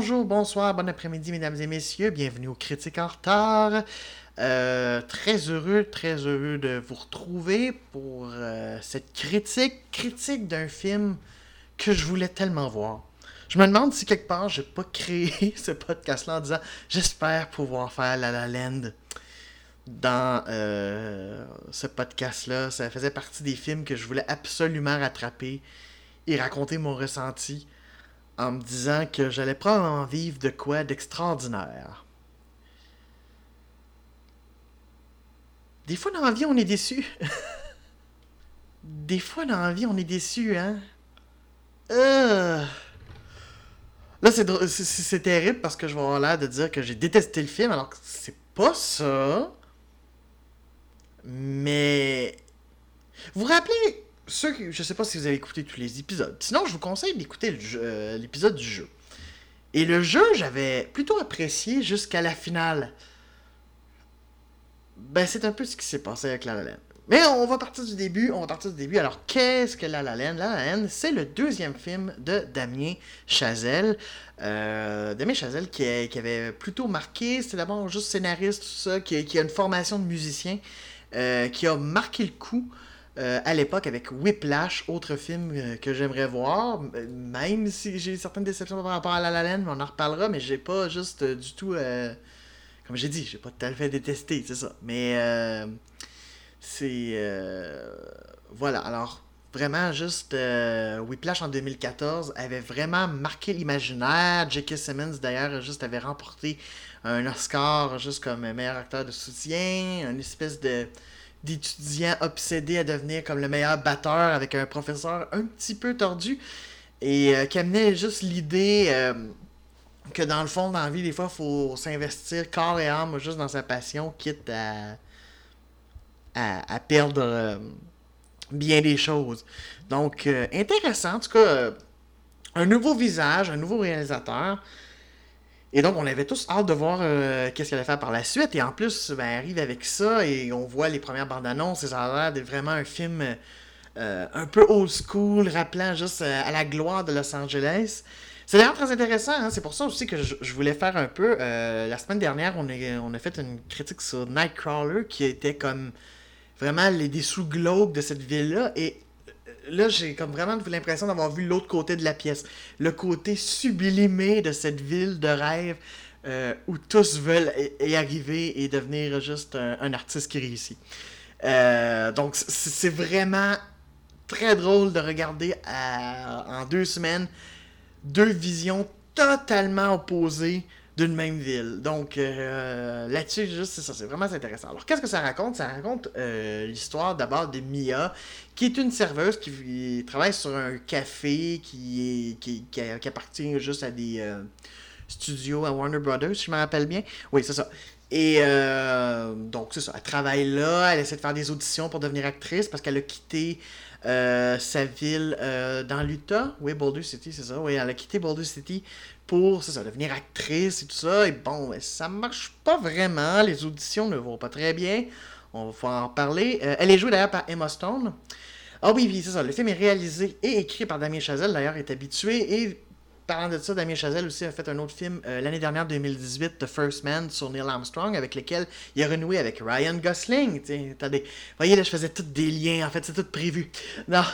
Bonjour, bonsoir, bon après-midi, mesdames et messieurs. Bienvenue aux Critiques en retard. Euh, très heureux, très heureux de vous retrouver pour euh, cette critique, critique d'un film que je voulais tellement voir. Je me demande si quelque part j'ai pas créé ce podcast-là en disant j'espère pouvoir faire La La Land dans euh, ce podcast-là. Ça faisait partie des films que je voulais absolument rattraper et raconter mon ressenti en me disant que j'allais probablement vivre de quoi d'extraordinaire. Des fois dans la vie, on est déçu. Des fois dans la vie, on est déçu, hein? Euh... Là, c'est terrible parce que je vais avoir l'air de dire que j'ai détesté le film, alors que c'est pas ça. Mais. Vous vous rappelez ceux qui, je sais pas si vous avez écouté tous les épisodes. Sinon, je vous conseille d'écouter euh, l'épisode du jeu. Et le jeu, j'avais plutôt apprécié jusqu'à la finale. Ben, c'est un peu ce qui s'est passé avec La La Land. Mais on va partir du début, on va partir du début. Alors, qu'est-ce que La La Land? La La Land, c'est le deuxième film de Damien Chazelle. Euh, Damien Chazelle qui, avait plutôt marqué, c'était d'abord juste scénariste, tout ça, qui, a une formation de musicien, euh, qui a marqué le coup euh, à l'époque avec Whiplash, autre film euh, que j'aimerais voir, même si j'ai certaines déceptions par rapport à La La Land, mais on en reparlera, mais j'ai pas juste euh, du tout, comme j'ai dit, j'ai pas tout à fait détesté, c'est ça. Mais c'est, voilà, alors vraiment juste Whiplash en 2014 avait vraiment marqué l'imaginaire. J.K. Simmons d'ailleurs juste avait remporté un Oscar juste comme meilleur acteur de soutien, une espèce de d'étudiants obsédés à devenir comme le meilleur batteur avec un professeur un petit peu tordu et euh, qui amenait juste l'idée euh, que dans le fond, dans la vie, des fois, faut s'investir corps et âme juste dans sa passion, quitte à, à, perdre euh, bien des choses. Donc, intéressant, en tout cas, un nouveau visage, un nouveau réalisateur. Et donc, on avait tous hâte de voir euh, qu'est-ce qu'elle allait faire par la suite. Et en plus, ben, elle arrive avec ça et on voit les premières bandes annonces. Et ça a l'air d'être vraiment un film euh, un peu old school, rappelant juste euh, à la gloire de Los Angeles. C'est d'ailleurs très intéressant. Hein. C'est pour ça aussi que je, voulais faire un peu. la semaine dernière, on a, on a fait une critique sur Nightcrawler qui était comme vraiment les dessous glauques de cette ville-là. Et là, j'ai comme vraiment l'impression d'avoir vu l'autre côté de la pièce. Le côté sublimé de cette ville de rêve euh, où tous veulent y arriver et devenir juste un, artiste qui réussit. Euh, donc, c'est vraiment très drôle de regarder en deux semaines deux visions totalement opposées d'une même ville. Donc euh, là-dessus, juste c'est ça, c'est vraiment intéressant. Alors qu'est-ce que ça raconte? Ça raconte euh, l'histoire d'abord de Mia, qui est une serveuse qui travaille sur un café qui, est, qui, qui, appartient juste à des euh, studios à Warner Brothers, je me rappelle bien. Oui, c'est ça. Et donc, c'est ça. Elle travaille là, elle essaie de faire des auditions pour devenir actrice parce qu'elle a quitté sa ville dans l'Utah. Oui, Boulder City, c'est ça. Oui, elle a quitté Boulder City ça, devenir actrice et tout ça. Et bon, ça marche pas vraiment. Les auditions ne vont pas très bien. On va en parler. Euh, elle est jouée d'ailleurs par Emma Stone. Ah oui, oui, c'est ça. Le film est réalisé et écrit par Damien Chazelle, d'ailleurs, est habitué. Et parlant de ça, Damien Chazelle aussi a fait un autre film euh, l'année dernière, 2018, The First Man, sur Neil Armstrong, avec lequel il a renoué avec Ryan Gosling. Attendez, vous voyez, là, je faisais tous des liens, en fait, c'est tout prévu. Non.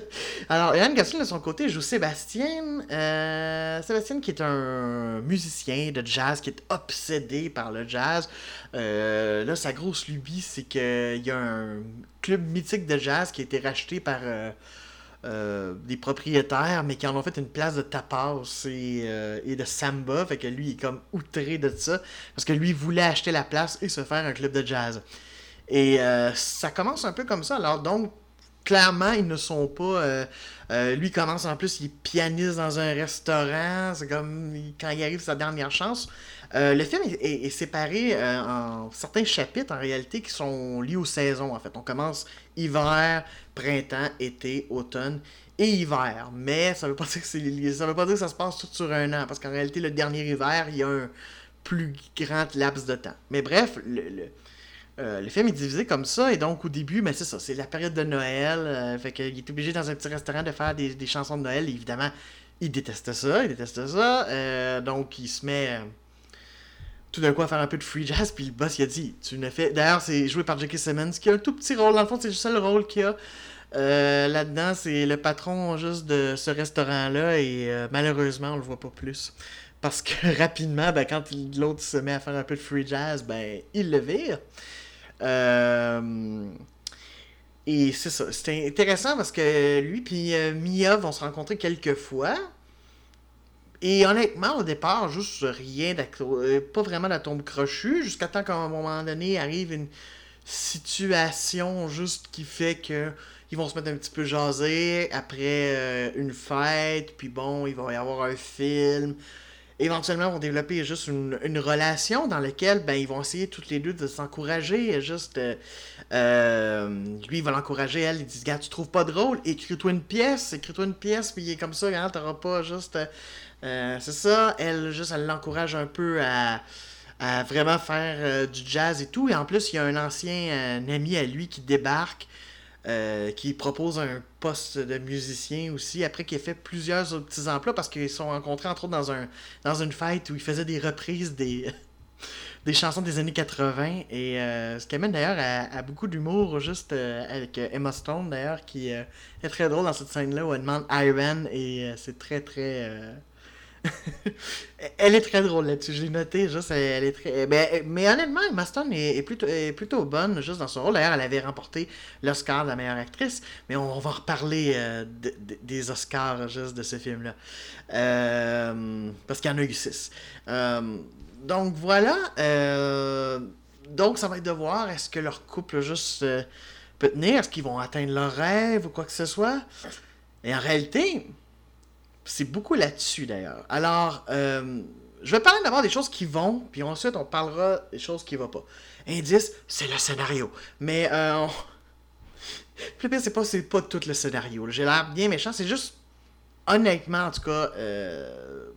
Alors, Ryan Gosling, de son côté, joue Sébastien. Euh, Sébastien, qui est un musicien de jazz, qui est obsédé par le jazz. Euh, là, sa grosse lubie, c'est qu'il y a un club mythique de jazz qui a été racheté par euh, des propriétaires, mais qui en ont fait une place de tapas et, euh, de samba. Fait que lui, est comme outré de ça. Parce que lui, voulait acheter la place et se faire un club de jazz. Et euh, ça commence un peu comme ça. Alors, donc, clairement, ils ne sont pas. lui commence en plus, il pianiste dans un restaurant. C'est comme quand il arrive sa dernière chance. le film est, séparé en certains chapitres en réalité qui sont liés aux saisons. En fait, on commence hiver, printemps, été, automne et hiver. Mais ça veut pas dire que ça veut pas dire que ça se passe tout sur un an, parce qu'en réalité, le dernier hiver, il y a un plus grand laps de temps. Mais bref, le, Euh, film est divisé comme ça, et donc au début, ben, c'est ça, c'est la période de Noël, euh, fait qu'il est obligé dans un petit restaurant de faire des, chansons de Noël, et évidemment, il déteste ça, il déteste ça, euh, donc il se met tout d'un coup faire un peu de free jazz, puis le boss il a dit, tu ne fais... D'ailleurs, c'est joué par J.K. Simmons, qui a un tout petit rôle, dans le fond, c'est le seul rôle qu'il a. Là-dedans, c'est le patron juste de ce restaurant-là, et malheureusement, on le voit pas plus. Parce que rapidement, ben, quand l'autre se met à faire un peu de free jazz, ben, il le vire. Euh, et c'est ça. C'était intéressant parce que lui et euh, Mia vont se rencontrer quelques fois. Et honnêtement, au départ, juste rien euh, pas vraiment d'atome crochu, jusqu'à temps qu'à un moment donné arrive une situation juste qui fait que ils vont se mettre un petit peu jaser après une fête, puis bon, il va y avoir un film éventuellement vont développer juste une, relation dans laquelle ben, ils vont essayer toutes les deux de s'encourager. Juste, euh, euh, lui, il va l'encourager, elle, il dit Gars, tu trouves pas drôle? Écris-toi une pièce, écris-toi une pièce, puis il est comme ça, tu t'auras pas juste. Euh, c'est ça, elle, juste, elle l'encourage un peu à, vraiment faire du jazz et tout. Et en plus, il y a un ancien ami à lui qui débarque. qui propose un poste de musicien aussi, après qu'il ait fait plusieurs autres petits emplois, parce qu'ils se sont rencontrés entre autres dans, un, dans une fête où il faisait des reprises des, des chansons des années 80, et euh, ce qui amène d'ailleurs à, beaucoup d'humour, juste euh, avec euh, Emma Stone d'ailleurs, qui est très drôle dans cette scène-là où elle demande Iron, et c'est très très elle est très drôle là-dessus, je l'ai noté, juste, elle est très... Mais, mais honnêtement, Emma Stone est, plutôt, plutôt bonne, juste dans son rôle. D'ailleurs, elle avait remporté l'Oscar de la meilleure actrice, mais on, va reparler euh, des Oscars, juste, de ce film-là. Euh, parce qu'il y en a eu six. Euh, donc, voilà. donc, ça va être de voir, est-ce que leur couple, juste, peut tenir? Est-ce qu'ils vont atteindre leur rêve ou quoi que ce soit? Et en réalité, c'est beaucoup là-dessus d'ailleurs. Alors, euh, je vais parler d'abord des choses qui vont, puis ensuite on parlera des choses qui vont pas. Indice, c'est le scénario. Mais, euh, le pire, c'est pas, c'est pas tout le scénario. J'ai l'air bien méchant, c'est juste, honnêtement, en tout cas, euh,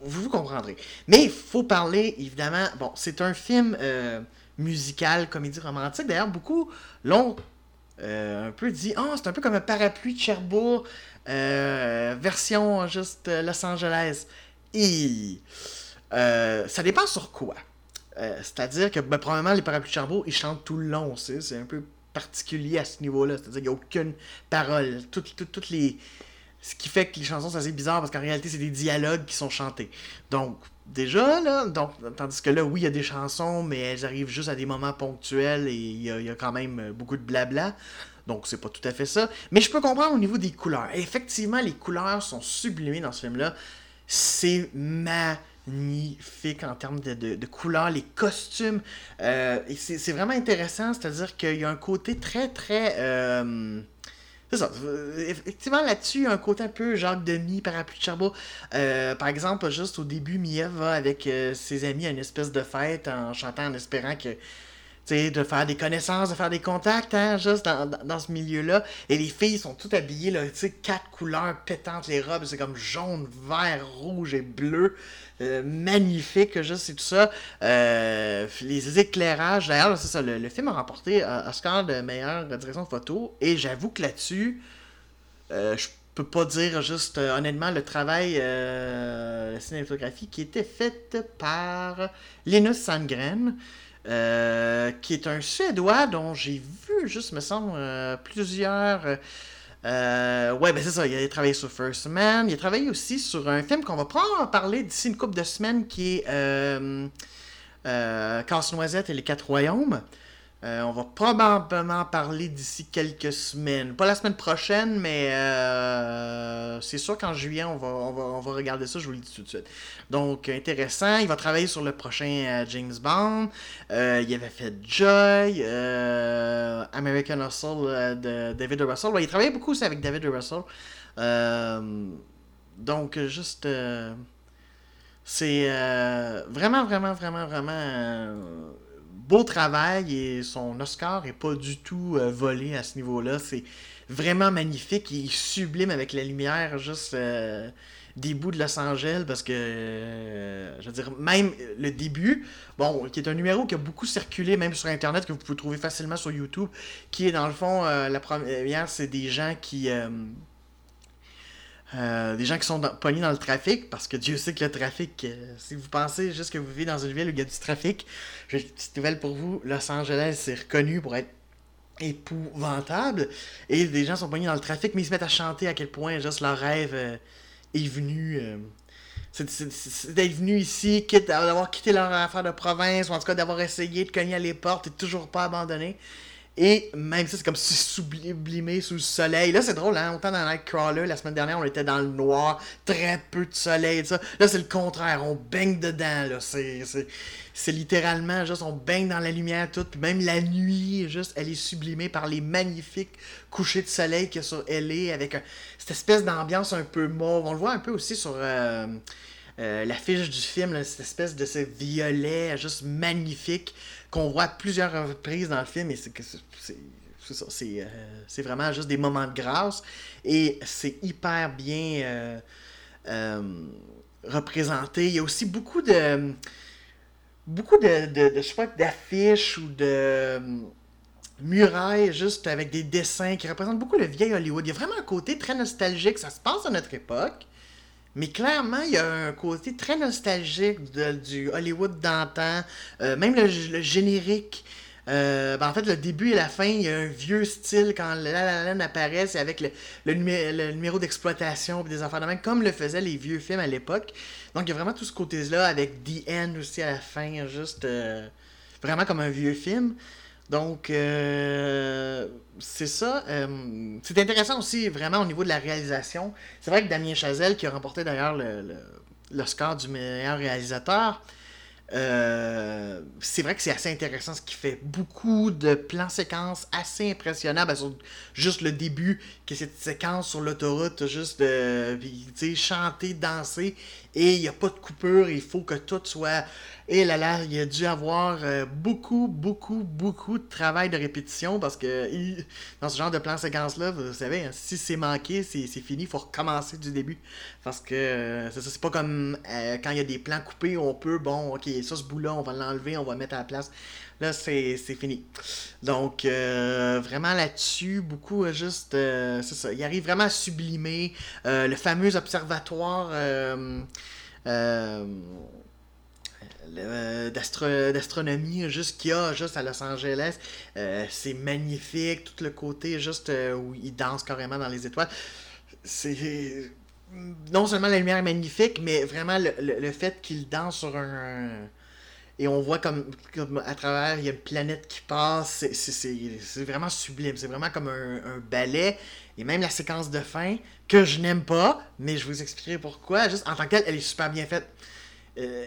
vous vous comprendrez. Mais il faut parler, évidemment, bon, c'est un film euh, musical, comédie romantique. D'ailleurs, beaucoup l'ont un peu dit, oh, c'est un peu comme un parapluie de Cherbourg euh, version juste euh, Los Angeles. Et euh, ça dépend sur quoi. C'est-à-dire que ben, probablement les parapluies de Cherbourg, ils chantent tout le long. C'est un peu particulier à ce niveau-là. C'est-à-dire qu'il n'y a aucune parole. Toutes, toutes, les... Ce qui fait que les chansons, c'est assez bizarre parce qu'en réalité, c'est des dialogues qui sont chantés. Donc, déjà, là, donc, tandis que là, oui, il y a des chansons, mais elles arrivent juste à des moments ponctuels et il y a, quand même beaucoup de blabla. Donc, c'est pas tout à fait ça. Mais je peux comprendre au niveau des couleurs. effectivement, les couleurs sont sublimées dans ce film-là. C'est magnifique en termes de, couleurs, les costumes. Euh, c'est vraiment intéressant, c'est-à-dire qu'il y a un côté très, très... Euh, c'est ça. Effectivement, là-dessus, un côté un peu Jacques Demi, parapluie de Cherbourg. Euh, par exemple, juste au début, Mia va avec ses amis à une espèce de fête en chantant, en espérant que de faire des connaissances, de faire des contacts, hein, juste dans, ce milieu-là. Et les filles sont toutes habillées, là, quatre couleurs pétantes, les robes, c'est comme jaune, vert, rouge et bleu. Euh, magnifique, juste, c'est tout ça. Euh, les éclairages, d'ailleurs, c'est ça, le, film a remporté un Oscar de meilleure direction de photo. Et j'avoue que là-dessus, euh, je peux pas dire juste honnêtement le travail la cinématographie qui était faite par Linus Sandgren. Euh, qui est un Suédois dont j'ai vu, juste me semble, euh, plusieurs. Euh, ouais, ben c'est ça, il a travaillé sur First Man. Il a travaillé aussi sur un film qu'on va prendre parler d'ici une couple de semaines qui est Casse-Noisette et les Quatre Royaumes. Euh, on va probablement parler d'ici quelques semaines. Pas la semaine prochaine, mais euh, c'est sûr qu'en juillet, on va, regarder ça, je vous le dis tout de suite. Donc, intéressant. Il va travailler sur le prochain euh, James Bond. il avait fait Joy, American Hustle de David Russell. il travaillait beaucoup aussi avec David Russell. donc, juste... c'est vraiment, vraiment, vraiment, vraiment beau travail et son Oscar est pas du tout euh, volé à ce niveau-là. C'est vraiment magnifique et sublime avec la lumière juste euh, des bouts de Los Angeles parce que, euh, je veux dire, même le début, bon, qui est un numéro qui a beaucoup circulé, même sur Internet, que vous pouvez trouver facilement sur YouTube, qui est dans le fond, la première, c'est des gens qui. Euh, des gens qui sont pognés dans le trafic, parce que Dieu sait que le trafic, si vous pensez juste que vous vivez dans une ville où il y a du trafic, j'ai une petite nouvelle pour vous, Los Angeles c'est reconnu pour être épouvantable, et des gens sont pognés dans le trafic, mais ils se mettent à chanter à quel point juste leur rêve est venu. Euh, c'est d'être venu ici, quitte d'avoir quitté leur affaire de province, ou en tout cas d'avoir essayé de cogner à les portes et toujours pas abandonné. Et même ça, c'est comme si sublimé sous le soleil. Là, c'est drôle, hein? Autant dans Nightcrawler, la semaine dernière, on était dans le noir, très peu de soleil, et ça. Là, c'est le contraire, on baigne dedans, là. C'est littéralement juste, on baigne dans la lumière toute. Même la nuit, juste, elle est sublimée par les magnifiques couchers de soleil qu'il y a sur LA, avec cette espèce d'ambiance un peu mauve. On le voit un peu aussi sur. Euh, euh, l'affiche du film, cette espèce de ce violet juste magnifique qu'on voit à plusieurs reprises dans le film et c'est c'est euh, vraiment juste des moments de grâce et c'est hyper bien euh, euh, représenté. Il y a aussi beaucoup de beaucoup de, de, d'affiches ou de murailles juste avec des dessins qui représentent beaucoup le vieil Hollywood. Il y a vraiment un côté très nostalgique, ça se passe à notre époque. Mais clairement, il y a un côté très nostalgique du Hollywood d'antan. Euh, même le, générique. Euh, ben, en fait, le début et la fin, il y a un vieux style quand La La apparaît, c'est avec le, numéro d'exploitation des affaires de même, comme le faisaient les vieux films à l'époque. Donc, il y a vraiment tout ce côté-là avec The End aussi à la fin, juste euh, vraiment comme un vieux film. Donc, euh, c'est ça. Euh, c'est intéressant aussi, vraiment, au niveau de la réalisation. C'est vrai que Damien Chazelle, qui a remporté d'ailleurs le, le, score du meilleur réalisateur, euh, c'est vrai que c'est assez intéressant ce qu'il fait. Beaucoup de plans séquences assez impressionnants. Ben, juste le début, que cette séquence sur l'autoroute, juste de chanter, danser, et il n'y a pas de coupure, il faut que tout soit et là là, il a dû avoir euh, beaucoup, beaucoup, beaucoup de travail de répétition parce que dans ce genre de plan séquence-là, vous savez, hein, si c'est manqué, c'est fini, il faut recommencer du début. Parce que euh, c'est pas comme euh, quand il y a des plans coupés, on peut, bon, ok, ça ce bout-là, on va l'enlever, on va le mettre à la place. Là, c'est fini. Donc, vraiment là-dessus, beaucoup juste, c'est ça, il arrive vraiment à sublimer le fameux observatoire. Euh, d'astronomie juste qu'il y a juste à Los Angeles. Euh, c'est magnifique, tout le côté juste euh, où il danse carrément dans les étoiles. C'est non seulement la lumière est magnifique, mais vraiment le, fait qu'il danse sur un, et on voit comme, à travers, il y a une planète qui passe, c'est vraiment sublime, c'est vraiment comme un, ballet, et même la séquence de fin, que je n'aime pas, mais je vous expliquerai pourquoi, juste en tant que elle est super bien faite. Euh,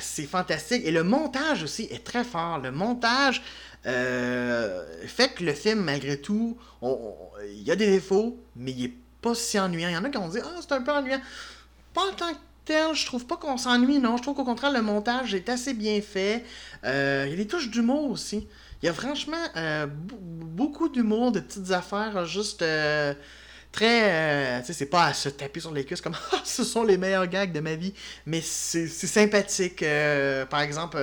c'est fantastique. Et le montage aussi est très fort. Le montage euh, fait que le film, malgré tout, il y a des défauts, mais il est pas si ennuyant. Il y en a qui ont dit Ah, c'est un peu ennuyant. Pas en tant que tel, je trouve pas qu'on s'ennuie, non. Je trouve qu'au contraire, le montage est assez bien fait. Euh, il y a des touches d'humour aussi. Il y a franchement beaucoup d'humour, de petites affaires juste très. Euh, tu sais, c'est pas à se taper sur les cuisses comme ah, ce sont les meilleurs gags de ma vie, mais c'est sympathique. Euh, par exemple,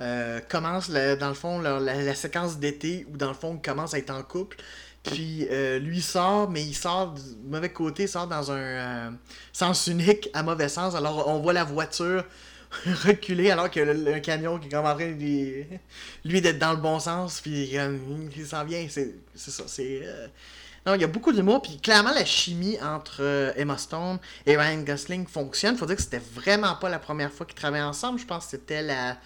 euh, commence dans le fond la, séquence d'été où dans le fond il commence à être en couple. Puis lui sort, mais il sort du mauvais côté, il sort dans un sens unique à mauvais sens. Alors on voit la voiture reculer alors que le, camion qui est comme en train de lui, d'être dans le bon sens, puis il s'en vient. C'est ça, c'est. Non, il y a beaucoup d'humour, puis clairement, la chimie entre euh, Emma Stone et Ryan Gosling fonctionne. Faut dire que c'était vraiment pas la première fois qu'ils travaillaient ensemble. Je pense que c'était la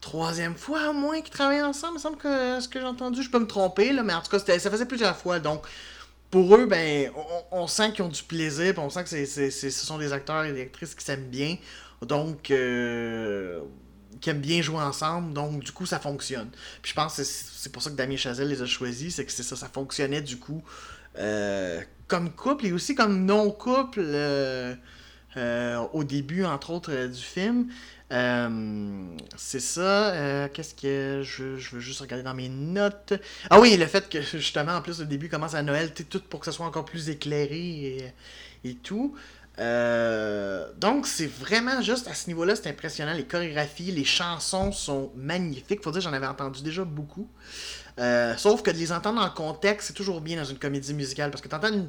troisième fois au moins qu'ils travaillaient ensemble. Il me semble que ce que j'ai entendu, je peux me tromper, là, mais en tout cas, ça faisait plusieurs fois. Donc, pour eux, ben, on, sent qu'ils ont du plaisir, puis on sent que ce sont des acteurs et des actrices qui s'aiment bien. Donc, euh, qui aiment bien jouer ensemble, donc du coup ça fonctionne. Puis je pense que c'est pour ça que Damien Chazelle les a choisis, c'est que c'est ça, ça fonctionnait du coup euh, comme couple et aussi comme non-couple euh, euh, au début, entre autres, du film. c'est ça. Qu'est-ce que je, je, veux juste regarder dans mes notes? Ah oui, le fait que justement, en plus, le début commence à Noël, tout pour que ça soit encore plus éclairé et, et tout. Euh, donc, c'est vraiment juste à ce niveau-là, c'est impressionnant. Les chorégraphies, les chansons sont magnifiques. Faut dire, j'en avais entendu déjà beaucoup. Euh, sauf que de les entendre en contexte, c'est toujours bien dans une comédie musicale. Parce que t'entends une,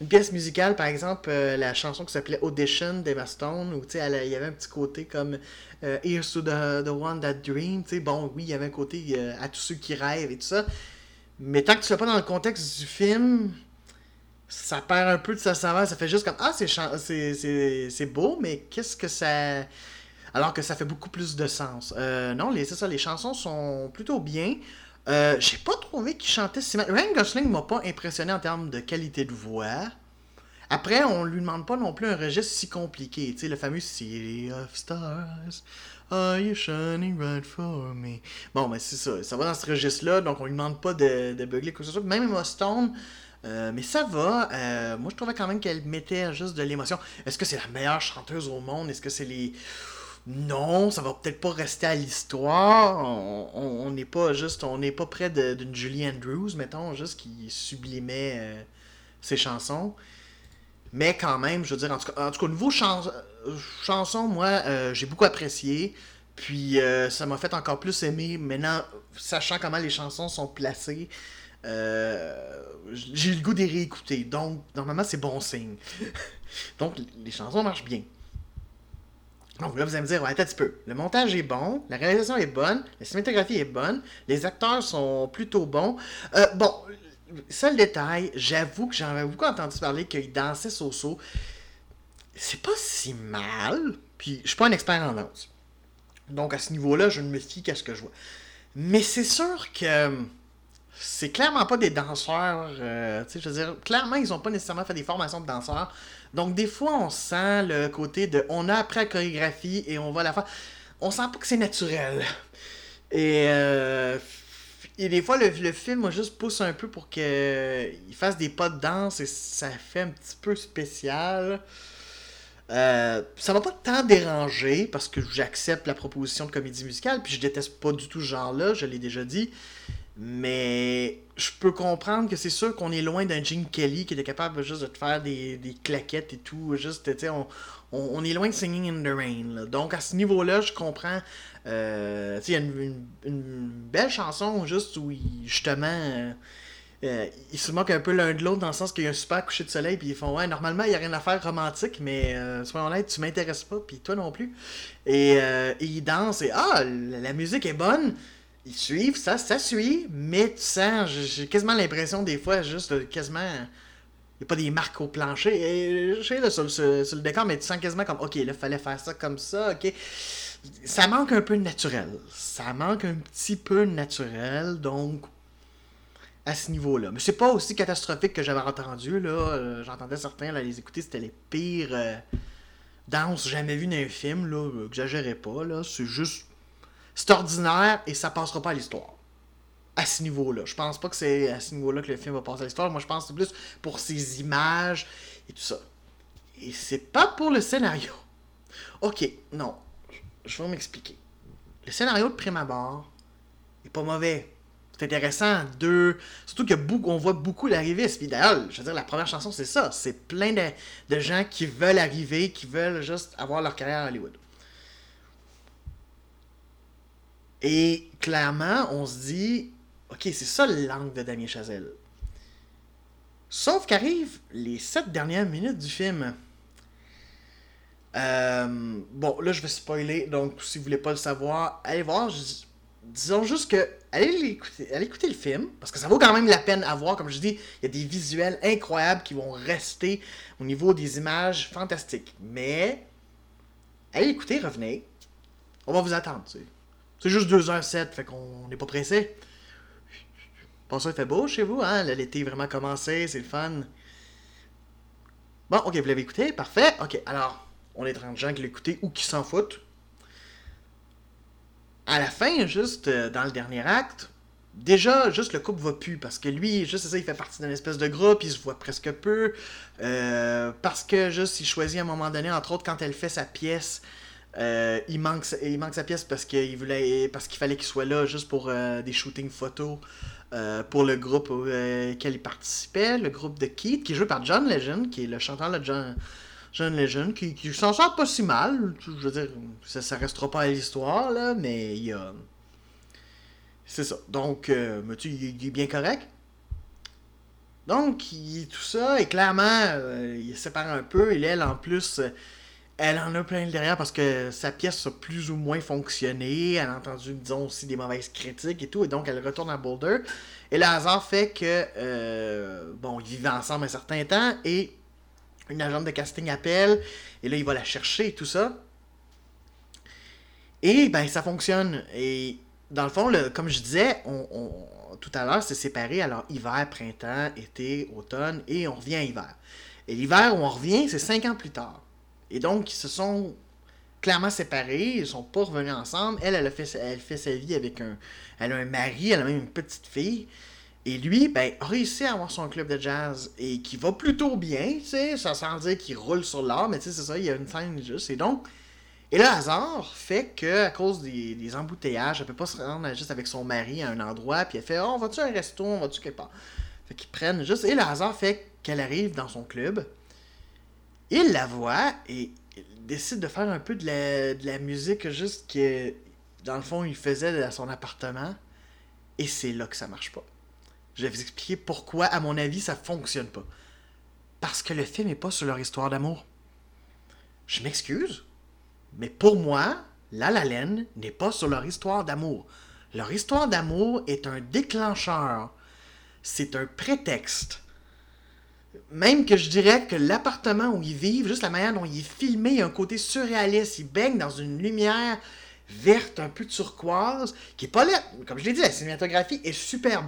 une pièce musicale, par exemple, euh, la chanson qui s'appelait Audition d'Emma Stone, où il y avait un petit côté comme Here's to the, the One That Dream. Bon, oui, il y avait un côté à tous ceux qui rêvent et tout ça. Mais tant que tu l'as pas dans le contexte du film, ça perd un peu de sa saveur. Ça fait juste comme Ah, c'est beau, mais qu'est-ce que ça. Alors que ça fait beaucoup plus de sens. Euh, non, c'est ça, les chansons sont plutôt bien. Euh, J'ai pas trouvé qu'il chantait si mal. Ryan Gosling m'a pas impressionné en termes de qualité de voix. Après, on lui demande pas non plus un registre si compliqué. Tu sais, le fameux City of Stars. Are you shining right for me? Bon, ben c'est ça. Ça va dans ce registre-là, donc on lui demande pas de, de beugler quoi que ce soit. Même Emma Stone, euh, mais ça va. Euh, moi, je trouvais quand même qu'elle mettait juste de l'émotion. Est-ce que c'est la meilleure chanteuse au monde? Est-ce que c'est les. Non, ça va peut-être pas rester à l'histoire. On n'est pas juste. On n'est pas près d'une Julie Andrews, mettons, juste qui sublimait euh, ses chansons. Mais quand même, je veux dire, en tout cas, en tout cas niveau chanson, moi, j'ai beaucoup apprécié. Puis ça m'a fait encore plus aimer. Maintenant, sachant comment les chansons sont placées. Euh, j'ai le goût de réécouter. Donc, normalement, c'est bon signe. donc, les chansons marchent bien. Donc là, vous allez me dire, ouais, un petit peu. Le montage est bon, la réalisation est bonne, la cinématographie est bonne, les acteurs sont plutôt bons. Euh, bon, seul détail, j'avoue que j'en avais beaucoup entendu parler qu'il dansait so-so. C'est pas si mal, puis je suis pas un expert en danse. Donc à ce niveau-là, je ne me fie qu'à ce que je vois. Mais c'est sûr que c'est clairement pas des danseurs. Euh, je veux dire, clairement, ils ont pas nécessairement fait des formations de danseurs. Donc, des fois, on sent le côté de on a appris la chorégraphie et on va la faire. On sent pas que c'est naturel. Et, euh, et des fois, le, le, film, moi, juste pousse un peu pour qu'il fasse des pas de danse et ça fait un petit peu spécial. Euh, ça m'a pas tant dérangé parce que j'accepte la proposition de comédie musicale, puis je déteste pas du tout ce genre-là, je l'ai déjà dit. Mais je peux comprendre que c'est sûr qu'on est loin d'un Gene Kelly qui était capable juste de te faire des, claquettes et tout. Juste, on, on, est loin de Singing in the Rain. Donc à ce niveau-là, je comprends. Euh, il y a une, belle chanson juste où justement. Euh, euh, ils se moquent un peu l'un de l'autre dans le sens qu'il y a un super coucher de soleil puis ils font ouais normalement il n'y a rien à faire romantique mais soyons honnêtes tu m'intéresses pas puis toi non plus et, ils dansent et ah la musique est bonne ils suivent, ça, ça suit, mais tu sens, j'ai quasiment l'impression des fois, juste quasiment. Il n'y a pas des marques au plancher. Je sais, là, sur, le décor, mais tu sens quasiment comme, ok, là, fallait faire ça comme ça, ok. Ça manque un peu de naturel. Ça manque un petit peu de naturel, donc à ce niveau-là. Mais c'est pas aussi catastrophique que j'avais entendu, là. Euh, j'entendais certains là, les écouter, c'était les pires euh, danses jamais vues dans un film, là. J'agérais pas, là. C'est juste c'est ordinaire et ça passera pas à l'histoire. À ce niveau-là. Je pense pas que c'est à ce niveau-là que le film va passer à l'histoire. Moi, je pense que c'est plus pour ses images et tout ça. Et c'est pas pour le scénario. Ok, non. Je vais m'expliquer. Le scénario de prime abord est pas mauvais. C'est intéressant. Deux. Surtout qu'on voit beaucoup l'arrivée. Puis d'ailleurs, je veux dire, la première chanson, c'est ça. C'est plein de, de gens qui veulent arriver, qui veulent juste avoir leur carrière à Hollywood. Et clairement, on se dit, ok, c'est ça l'angle de Damien Chazelle. Sauf qu'arrivent les sept dernières minutes du film. Euh, bon, là, je vais spoiler, donc si vous voulez pas le savoir, allez voir. disons juste que allez écouter, allez écouter le film, parce que ça vaut quand même la peine à voir. Comme je dis, il y a des visuels incroyables qui vont rester au niveau des images fantastiques. Mais allez écouter, revenez. On va vous attendre. Tu sais. C'est juste 2h07, fait qu'on n'est pas pressé. Pour ça, il fait beau chez vous, hein? L'été vraiment commencé, c'est le fun. Bon, ok, vous l'avez écouté, parfait. Ok, alors, on est 30 gens qui l'écoutent ou qui s'en foutent. À la fin, juste euh, dans le dernier acte, déjà, juste le couple va plus parce que lui, juste ça, il fait partie d'une espèce de groupe, il se voit presque peu. Euh, parce que juste, il choisit à un moment donné, entre autres, quand elle fait sa pièce, euh, il, manque, il manque sa pièce parce qu'il voulait parce qu'il fallait qu'il soit là juste pour euh, des shootings photos euh, pour le groupe auquel il participait, le groupe de Keith, qui est joué par John Legend, qui est le chanteur de John, Legend, qui, qui s'en sort pas si mal. Je veux dire, ça, ça restera pas à l'histoire, là, mais il a. C'est ça. Donc, mais tu il, il est bien correct. Donc, il, tout ça, et clairement, il sépare un peu, et elle, en plus, elle en a plein le derrière parce que sa pièce a plus ou moins fonctionné. Elle a entendu, disons, aussi des mauvaises critiques et tout, et donc elle retourne à Boulder. Et le hasard fait que, euh, bon, ils vivent ensemble un certain temps, et une agente de casting appelle, et là, il va la chercher et tout ça. Et, ben, ça fonctionne. Et, dans le fond, comme je disais, tout à l'heure, c'est séparé. Alors, hiver, printemps, été, automne, et on revient à hiver. Et l'hiver où on revient, c'est cinq ans plus tard. Et donc, ils se sont clairement séparés, ils sont pas revenus ensemble. Elle, elle a fait, sa- vie avec un... Elle a un mari, elle a même une petite fille. Et lui, ben, a réussi à avoir son club de jazz et qui va plutôt bien, tu sais, ça sans dire qu'il roule sur l'or, mais tu sais, c'est ça, il y a une scène juste. Et donc, et le hasard fait que à cause des, embouteillages, elle peut pas se rendre juste avec son mari à un endroit, puis elle fait Oh, on va-tu un resto, on va-tu quelque part? Fait qu'ils prennent juste. Et le hasard fait qu'elle arrive dans son club, il la voit et il décide de faire un peu de la, musique juste que, dans le fond, il faisait à son appartement. Et c'est là que ça marche pas. Je vais vous expliquer pourquoi, à mon avis, ça fonctionne pas. Parce que le film n'est pas sur leur histoire d'amour. Je m'excuse, mais pour moi, La La Land n'est pas sur leur histoire d'amour. Leur histoire d'amour est un déclencheur. C'est un prétexte. Même que je dirais que l'appartement où ils vivent, juste la manière dont il est filmé, il y a un côté surréaliste. Il baigne dans une lumière verte, un peu turquoise, qui est pas là. Comme je l'ai dit, la cinématographie est superbe.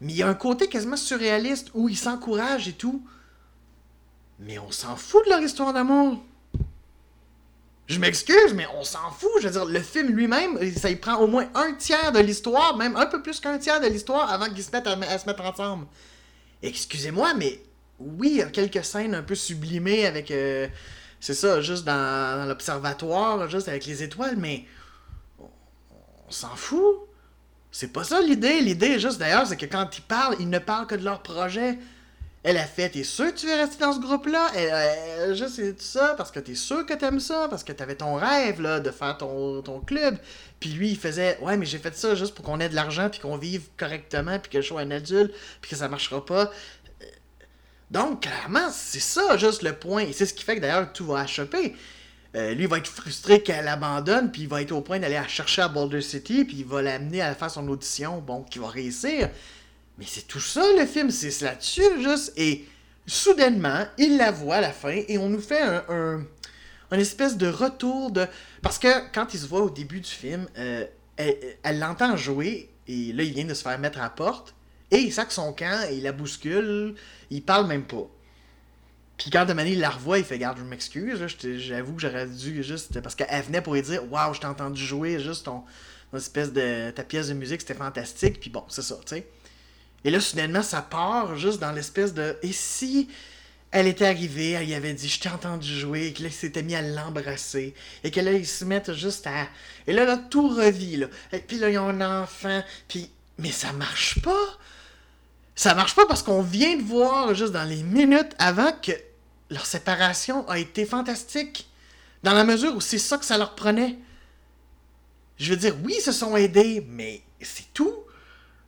Mais il y a un côté quasiment surréaliste où ils s'encouragent et tout. Mais on s'en fout de leur histoire d'amour. Je m'excuse, mais on s'en fout. Je veux dire, le film lui-même, ça y prend au moins un tiers de l'histoire, même un peu plus qu'un tiers de l'histoire avant qu'ils se mettent à se mettre ensemble. Excusez-moi, mais oui, il y a quelques scènes un peu sublimées avec. euh, c'est ça, juste dans, l'observatoire, juste avec les étoiles, mais. On, s'en fout. C'est pas ça l'idée. L'idée, juste d'ailleurs, c'est que quand ils parlent, ils ne parlent que de leur projet. Elle a fait, t'es sûr que tu veux rester dans ce groupe-là? Elle, elle- juste, tout ça, parce que t'es sûr que t'aimes ça, parce que t'avais ton rêve, là, de faire ton, ton club. Puis lui, il faisait, ouais, mais j'ai fait ça juste pour qu'on ait de l'argent, puis qu'on vive correctement, puis que je sois un adulte, puis que ça marchera pas. Donc, clairement, c'est ça, juste le point. Et c'est ce qui fait que d'ailleurs, tout va achoper. Euh, lui, va être frustré qu'elle abandonne, puis il va être au point d'aller la chercher à Boulder City, puis il va l'amener à faire son audition, bon, qui va réussir. Mais c'est tout ça, le film, c'est là-dessus, juste. Et soudainement, il la voit à la fin, et on nous fait un, espèce de retour de. Parce que quand il se voit au début du film, euh, elle l'entend jouer, et là, il vient de se faire mettre à la porte, et il sac son camp, et il la bouscule, il parle même pas. Puis quand de manière il la revoit, il fait Garde, je m'excuse, j'avoue que j'aurais dû juste. Parce qu'elle venait pour lui dire Waouh, je t'ai entendu jouer, juste ton, espèce de. Ta pièce de musique, c'était fantastique, puis bon, c'est ça, tu sais. Et là, soudainement, ça part juste dans l'espèce de. Et si elle était arrivée, elle y avait dit Je t'ai entendu jouer, et que là, il s'était mis à l'embrasser, et que là, se mettent juste à. Et là, là, tout revit, là. Puis là, ils ont un enfant, puis. Mais ça marche pas! Ça marche pas parce qu'on vient de voir juste dans les minutes avant que leur séparation a été fantastique. Dans la mesure où c'est ça que ça leur prenait. Je veux dire, oui, ils se sont aidés, mais c'est tout.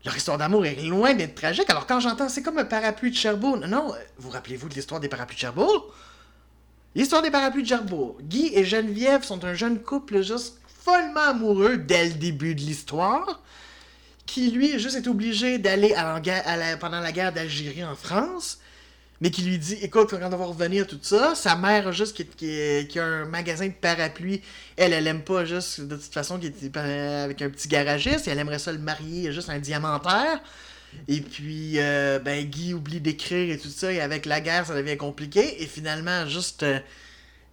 Leur histoire d'amour est loin d'être tragique. Alors quand j'entends c'est comme un parapluie de Cherbourg. Non, euh, vous rappelez-vous de l'histoire des parapluies de Cherbourg? L'histoire des parapluies de Cherbourg. Guy et Geneviève sont un jeune couple juste follement amoureux dès le début de l'histoire qui lui juste est obligé d'aller pendant la guerre d'Algérie en France, mais qui lui dit écoute, quand on va revenir, tout ça, sa mère juste qui, qui- qui a un magasin de parapluies, elle, elle aime pas juste de toute façon qui est euh, avec un petit garagiste, et elle aimerait ça le marier juste un diamantaire. Et puis, euh, ben, Guy oublie d'écrire et tout ça, et avec la guerre, ça devient compliqué. Et finalement, juste euh,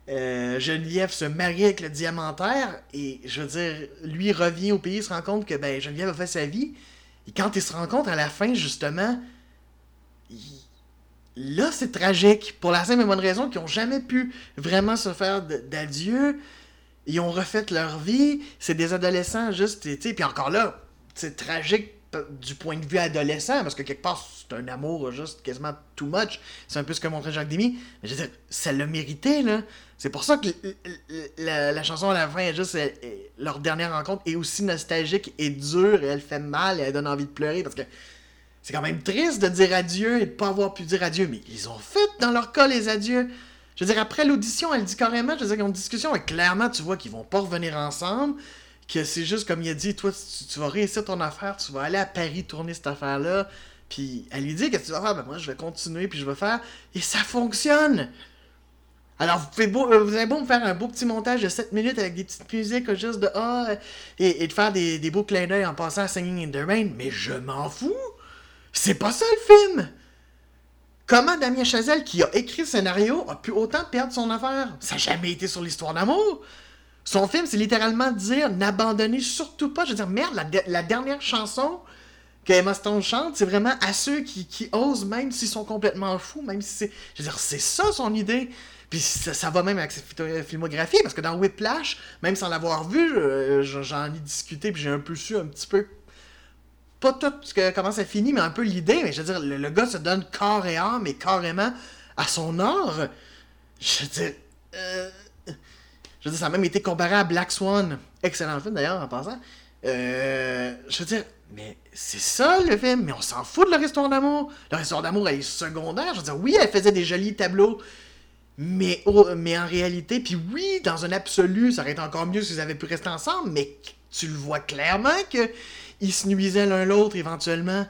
euh, Geneviève se marie avec le diamantaire, et je veux dire, lui revient au pays, il se rend compte que ben, Geneviève a fait sa vie. Et quand il se rend compte à la fin, justement, là, c'est tragique. Pour la simple et bonne raison qu'ils n'ont jamais pu vraiment se faire d'adieu. Ils ont refait leur vie. C'est des adolescents juste, tu sais. Puis encore là, c'est tragique du point de vue adolescent, parce que quelque part, c'est un amour juste quasiment too much. C'est un peu ce que montrait Jacques Demy. Mais je veux dire, ça l'a mérité, là. C'est pour ça que la, chanson à la fin, juste leur dernière rencontre est aussi nostalgique et dure, et elle fait mal, et elle donne envie de pleurer, parce que c'est quand même triste de dire adieu et de pas avoir pu dire adieu, mais ils ont fait dans leur cas les adieux. Je veux dire, après l'audition, elle dit carrément, je veux dire, qu'ils ont une discussion, et clairement, tu vois qu'ils vont pas revenir ensemble que c'est juste comme il a dit, toi, tu, vas réussir ton affaire, tu vas aller à Paris tourner cette affaire-là. Puis elle lui dit, que tu vas faire? Ben moi, je vais continuer, puis je vais faire. Et ça fonctionne! Alors, vous, pouvez beau, euh, avez beau me faire un beau petit montage de 7 minutes avec des petites musiques juste de Ah, et, de faire des, des beaux clins d'œil en passant à Singing in the Rain, mais je m'en fous! C'est pas ça le film! Comment Damien Chazelle, qui a écrit le scénario, a pu autant perdre son affaire? Ça n'a jamais été sur l'histoire d'amour! Son film, c'est littéralement dire n'abandonnez surtout pas. Je veux dire, merde, la, dernière chanson que Emma Stone chante, c'est vraiment à ceux qui, osent, même s'ils sont complètement fous, même si c'est. Je veux dire, c'est ça son idée. Puis ça, va même avec sa filmographie, parce que dans Whiplash, même sans l'avoir vu, euh, j'en ai discuté, puis j'ai un peu su un petit peu. Pas tout que, comment ça finit, mais un peu l'idée. Mais je veux dire, le, gars se donne corps et âme, et carrément à son art. Je veux dire. Euh, je veux dire, ça a même été comparé à Black Swan. Excellent film d'ailleurs, en passant. Euh, je veux dire, mais c'est ça le film, mais on s'en fout de leur histoire d'amour. Leur histoire d'amour, elle est secondaire. Je veux dire, oui, elle faisait des jolis tableaux, mais, mais en réalité, puis oui, dans un absolu, ça aurait été encore mieux s'ils avaient pu rester ensemble, mais tu le vois clairement qu'ils se nuisaient l'un l'autre éventuellement.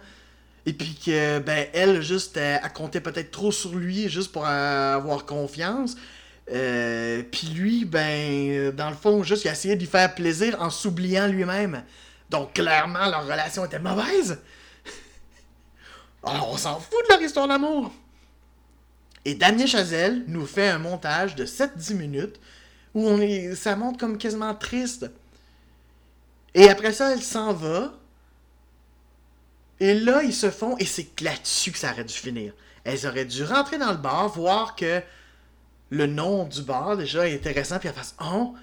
Et puis que, ben, elle, juste, elle, comptait peut-être trop sur lui, juste pour avoir confiance. Euh, puis lui, ben, dans le fond, juste il de lui faire plaisir en s'oubliant lui-même. Donc clairement, leur relation était mauvaise. Alors on s'en fout de leur histoire d'amour. Et Damien Chazelle nous fait un montage de 7-10 minutes où on est, ça montre comme quasiment triste. Et après ça, elle s'en va. Et là, ils se font, et c'est là-dessus que ça aurait dû finir. Elles auraient dû rentrer dans le bar, voir que le nom du bar déjà est intéressant, puis elle fasse oh,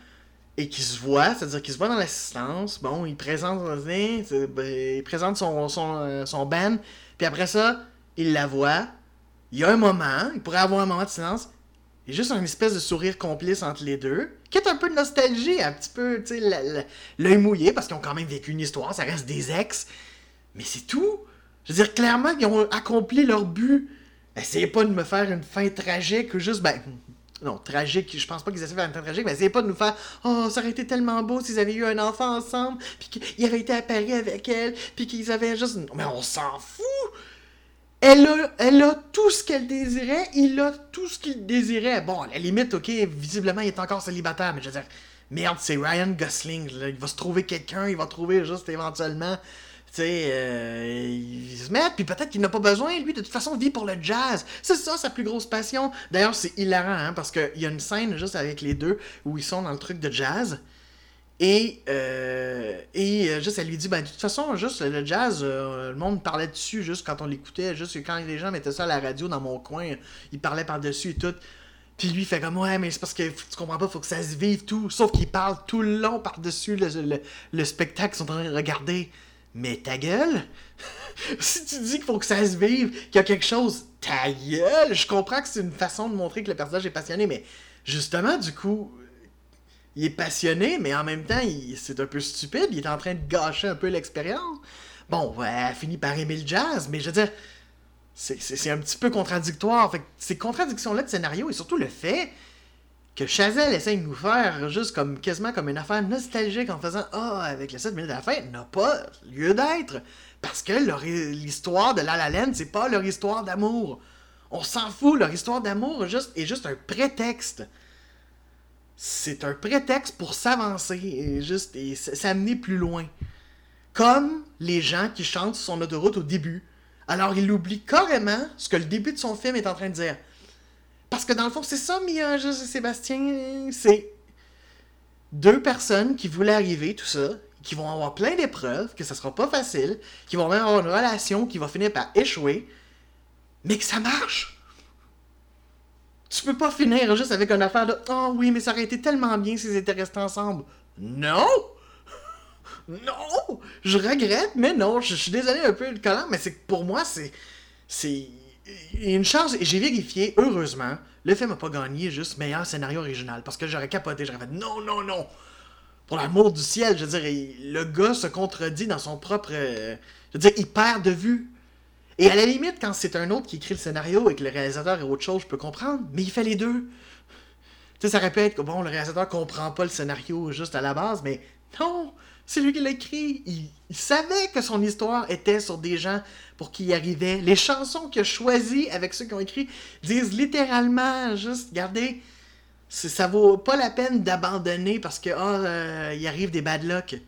et qu'il se voit, c'est-à-dire qu'il se voit dans l'assistance. Bon, il présente, ben, il présente son, son, euh, son band, puis après ça, il la voit. Il y a un moment, il pourrait avoir un moment de silence, et juste une espèce de sourire complice entre les deux, qui est un peu de nostalgie, un petit peu, tu sais, l'œil mouillé, parce qu'ils ont quand même vécu une histoire, ça reste des ex, mais c'est tout. Je veux dire, clairement, ils ont accompli leur but. Essayez pas de me faire une fin tragique ou juste, ben, non, tragique, je pense pas qu'ils essaient de faire une fin tragique, mais essayez pas de nous faire Oh, ça aurait été tellement beau s'ils avaient eu un enfant ensemble, puis qu'ils avaient été à Paris avec elle, puis qu'ils avaient juste. Mais on s'en fout! Elle a, elle a tout ce qu'elle désirait, il a tout ce qu'il désirait. Bon, à la limite, ok, visiblement, il est encore célibataire, mais je veux dire, merde, c'est Ryan Gosling, il va se trouver quelqu'un, il va trouver juste éventuellement tu sais, euh, il se met, puis peut-être qu'il n'a pas besoin, lui, de toute façon, vit pour le jazz. C'est ça sa plus grosse passion. D'ailleurs, c'est hilarant, hein, parce qu'il y a une scène juste avec les deux où ils sont dans le truc de jazz. Et, euh, et euh, juste, elle lui dit, ben, de toute façon, juste le jazz, le monde parlait dessus juste quand on l'écoutait, juste quand les gens mettaient ça à la radio dans mon coin, ils parlaient par-dessus et tout. Puis lui, il fait comme, ouais, mais c'est parce que tu comprends pas, faut que ça se vive tout. Sauf qu'il parle tout le long par-dessus le, le, le spectacle qu'ils sont en train de regarder. Mais ta gueule! si tu dis qu'il faut que ça se vive, qu'il y a quelque chose, ta gueule! Je comprends que c'est une façon de montrer que le personnage est passionné, mais justement, du coup, il est passionné, mais en même temps, c'est un peu stupide. Il est en train de gâcher un peu l'expérience. Bon, elle finit par aimer le jazz, mais je veux dire, c'est un petit peu contradictoire. Fait ces contradictions-là de scénario, et surtout le fait que Chazelle essaie de nous faire juste comme quasiment comme une affaire nostalgique en faisant Ah, avec les 7 minutes de la fin, n'a pas lieu d'être. Parce que l'histoire de La La c'est pas leur histoire d'amour. On s'en fout, leur histoire d'amour juste, est juste un prétexte. C'est un prétexte pour s'avancer et juste s'amener plus loin. Comme les gens qui chantent sur son autoroute au début. Alors il oublie carrément ce que le début de son film est en train de dire. Parce que dans le fond, c'est ça, Mia, et Sébastien. C'est deux personnes qui voulaient arriver, tout ça, qui vont avoir plein d'épreuves, que ça sera pas facile, qui vont même avoir une relation qui va finir par échouer, mais que ça marche. Tu peux pas finir juste avec une affaire de Oh oui, mais ça aurait été tellement bien s'ils étaient restés ensemble. Non! Non! Je regrette, mais non, je, suis désolé un peu le collant, mais c'est pour moi, c'est. C'est. Une chance, et j'ai vérifié, heureusement, le film n'a pas gagné juste meilleur scénario original, parce que j'aurais capoté, j'aurais fait non, non, non! Pour l'amour du ciel, je veux dire, le gars se contredit dans son propre. Je veux dire, il perd de vue. Et à la limite, quand c'est un autre qui écrit le scénario et que le réalisateur est autre chose, je peux comprendre, mais il fait les deux. Tu sais, ça répète que bon, le réalisateur comprend pas le scénario juste à la base, mais non! C'est lui qui l'a écrit. Il, savait que son histoire était sur des gens pour qui il arrivait. Les chansons qu'il a choisies avec ceux qui ont écrit disent littéralement juste, regardez, ça vaut pas la peine d'abandonner parce que oh, il arrive des bad luck.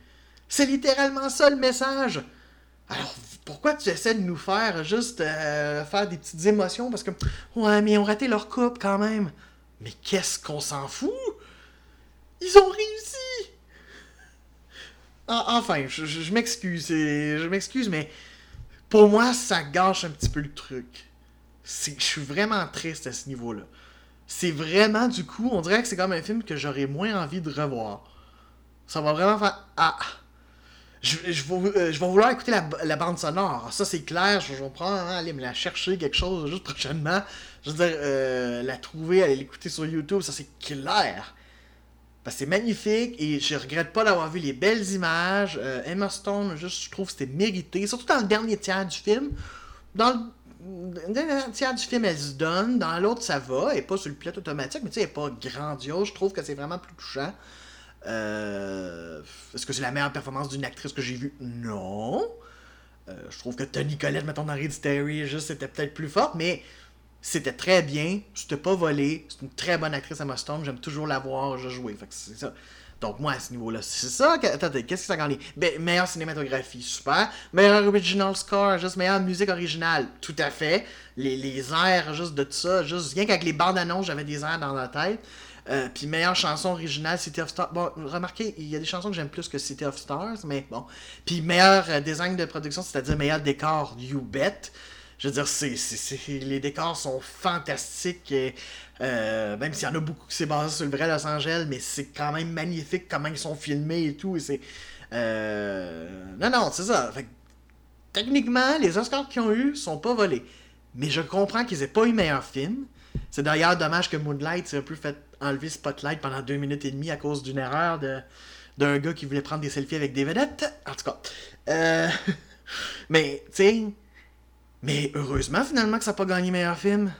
C'est littéralement ça le message. Alors pourquoi tu essaies de nous faire juste euh, faire des petites émotions? Parce que ouais mais ils ont raté leur coupe quand même. Mais qu'est-ce qu'on s'en fout? Ils ont réussi. Enfin, je, m'excuse, je m'excuse, mais pour moi, ça gâche un petit peu le truc. Je suis vraiment triste à ce niveau-là. C'est vraiment, du coup, on dirait que c'est comme un film que j'aurais moins envie de revoir. Ça va vraiment faire. Ah! Je, je, vais, euh, je vais vouloir écouter la, bande sonore. Ça, c'est clair. Je, vais probablement aller me la chercher quelque chose juste prochainement. Je veux dire, euh, la trouver, aller l'écouter sur YouTube. Ça, c'est clair c'est magnifique et je regrette pas d'avoir vu les belles images. Euh, Emma Stone, juste, je trouve que c'était mérité. Surtout dans le dernier tiers du film. Dans le, dernier tiers du film, elle se donne. Dans l'autre, ça va. Elle n'est pas sur le pilote automatique, mais tu sais, elle n'est pas grandiose. Je trouve que c'est vraiment plus touchant. Euh, est-ce que c'est la meilleure performance d'une actrice que j'ai vue? Non. Euh, je trouve que Tony Collette, mettons, dans Hereditary, juste, c'était peut-être plus forte, mais c'était très bien, c'était pas volé, c'est une très bonne actrice à Stone, j'aime toujours la voir jouer. Fait que c'est. Donc moi à ce niveau-là, c'est ça. Attendez, qu'est-ce que ça gagne? Ben, Meilleure cinématographie, super. Meilleur original score, juste meilleure musique originale, tout à fait. Les, les airs, juste de tout ça, juste rien qu'avec les bandes annonces, j'avais des airs dans la tête. Euh, puis meilleure chanson originale, City of Stars. Bon, remarquez, il y a des chansons que j'aime plus que City of Stars, mais bon. Puis meilleur euh, design de production, c'est-à-dire meilleur décor, You Bet. Je veux dire, c'est, les décors sont fantastiques. Et, euh, même s'il y en a beaucoup qui s'est basé sur le vrai Los Angeles, mais c'est quand même magnifique comment ils sont filmés et tout. C'est, euh, Non, non, c'est ça. techniquement, les Oscars qu'ils ont eu sont pas volés. Mais je comprends qu'ils aient pas eu meilleur film. C'est d'ailleurs dommage que Moonlight s'est un peu fait enlever Spotlight pendant deux minutes et demie à cause d'une erreur de, d'un gars qui voulait prendre des selfies avec des vedettes. En tout cas. Euh, mais, tu sais mais heureusement, finalement, que ça n'a pas gagné meilleur film.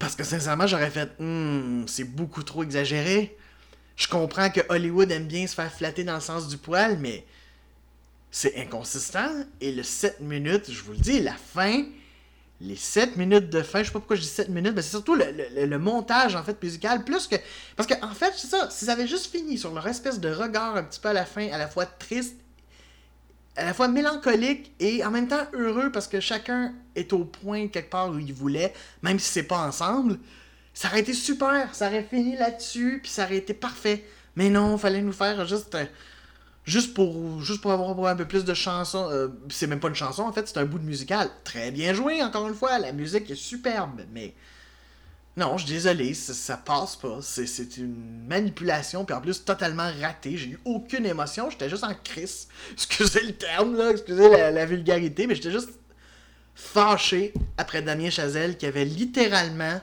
Parce que sincèrement, j'aurais fait hmm, c'est beaucoup trop exagéré. Je comprends que Hollywood aime bien se faire flatter dans le sens du poil, mais c'est inconsistant. Et le 7 minutes, je vous le dis, la fin, les 7 minutes de fin, je sais pas pourquoi je dis 7 minutes, mais c'est surtout le, montage en fait musical, plus que. Parce que en fait, c'est ça, si ça avait juste fini sur leur espèce de regard un petit peu à la fin, à la fois triste à la fois mélancolique et en même temps heureux parce que chacun est au point quelque part où il voulait, même si c'est pas ensemble. Ça aurait été super, ça aurait fini là-dessus, puis ça aurait été parfait. Mais non, fallait nous faire juste euh, juste pour juste pour avoir un peu plus de chansons. Euh, c'est même pas une chanson en fait, c'est un bout de musical. Très bien joué encore une fois, la musique est superbe, mais non, je suis désolé, ça, passe pas. C'est une manipulation, puis en plus totalement ratée. J'ai eu aucune émotion, j'étais juste en crise. Excusez le terme, là, excusez la, vulgarité, mais j'étais juste fâché après Damien Chazelle qui avait littéralement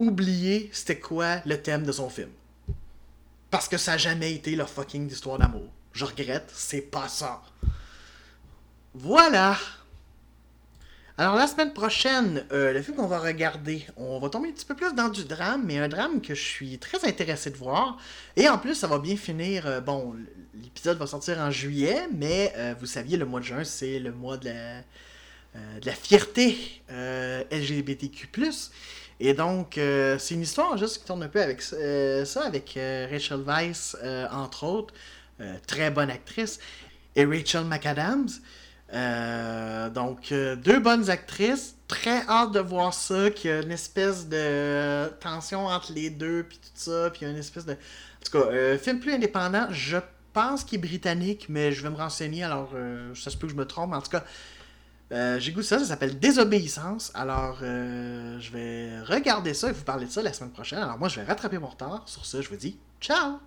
oublié c'était quoi le thème de son film. Parce que ça n'a jamais été leur fucking histoire d'amour. Je regrette, c'est pas ça. Voilà. Alors la semaine prochaine, euh, le film qu'on va regarder, on va tomber un petit peu plus dans du drame, mais un drame que je suis très intéressé de voir. Et en plus, ça va bien finir. Euh, bon, l'épisode va sortir en juillet, mais euh, vous saviez, le mois de juin, c'est le mois de la, de la fierté LGBTQ+. Et donc, c'est une histoire juste qui tourne un peu avec ça, avec Rachel Weisz, entre autres, très bonne actrice, et Rachel McAdams. Euh, donc, euh, deux bonnes actrices. Très hâte de voir ça, qu'il y a une espèce de tension entre les deux, puis tout ça, puis une espèce de... En tout cas, euh, film plus indépendant, je pense qu'il est britannique, mais je vais me renseigner, alors ça se peut que je me trompe. En tout cas, j'ai goûté ça, ça s'appelle Désobéissance. Alors, je vais regarder ça et vous parler de ça la semaine prochaine. Alors, moi, je vais rattraper mon retard. Sur ça, je vous dis ciao!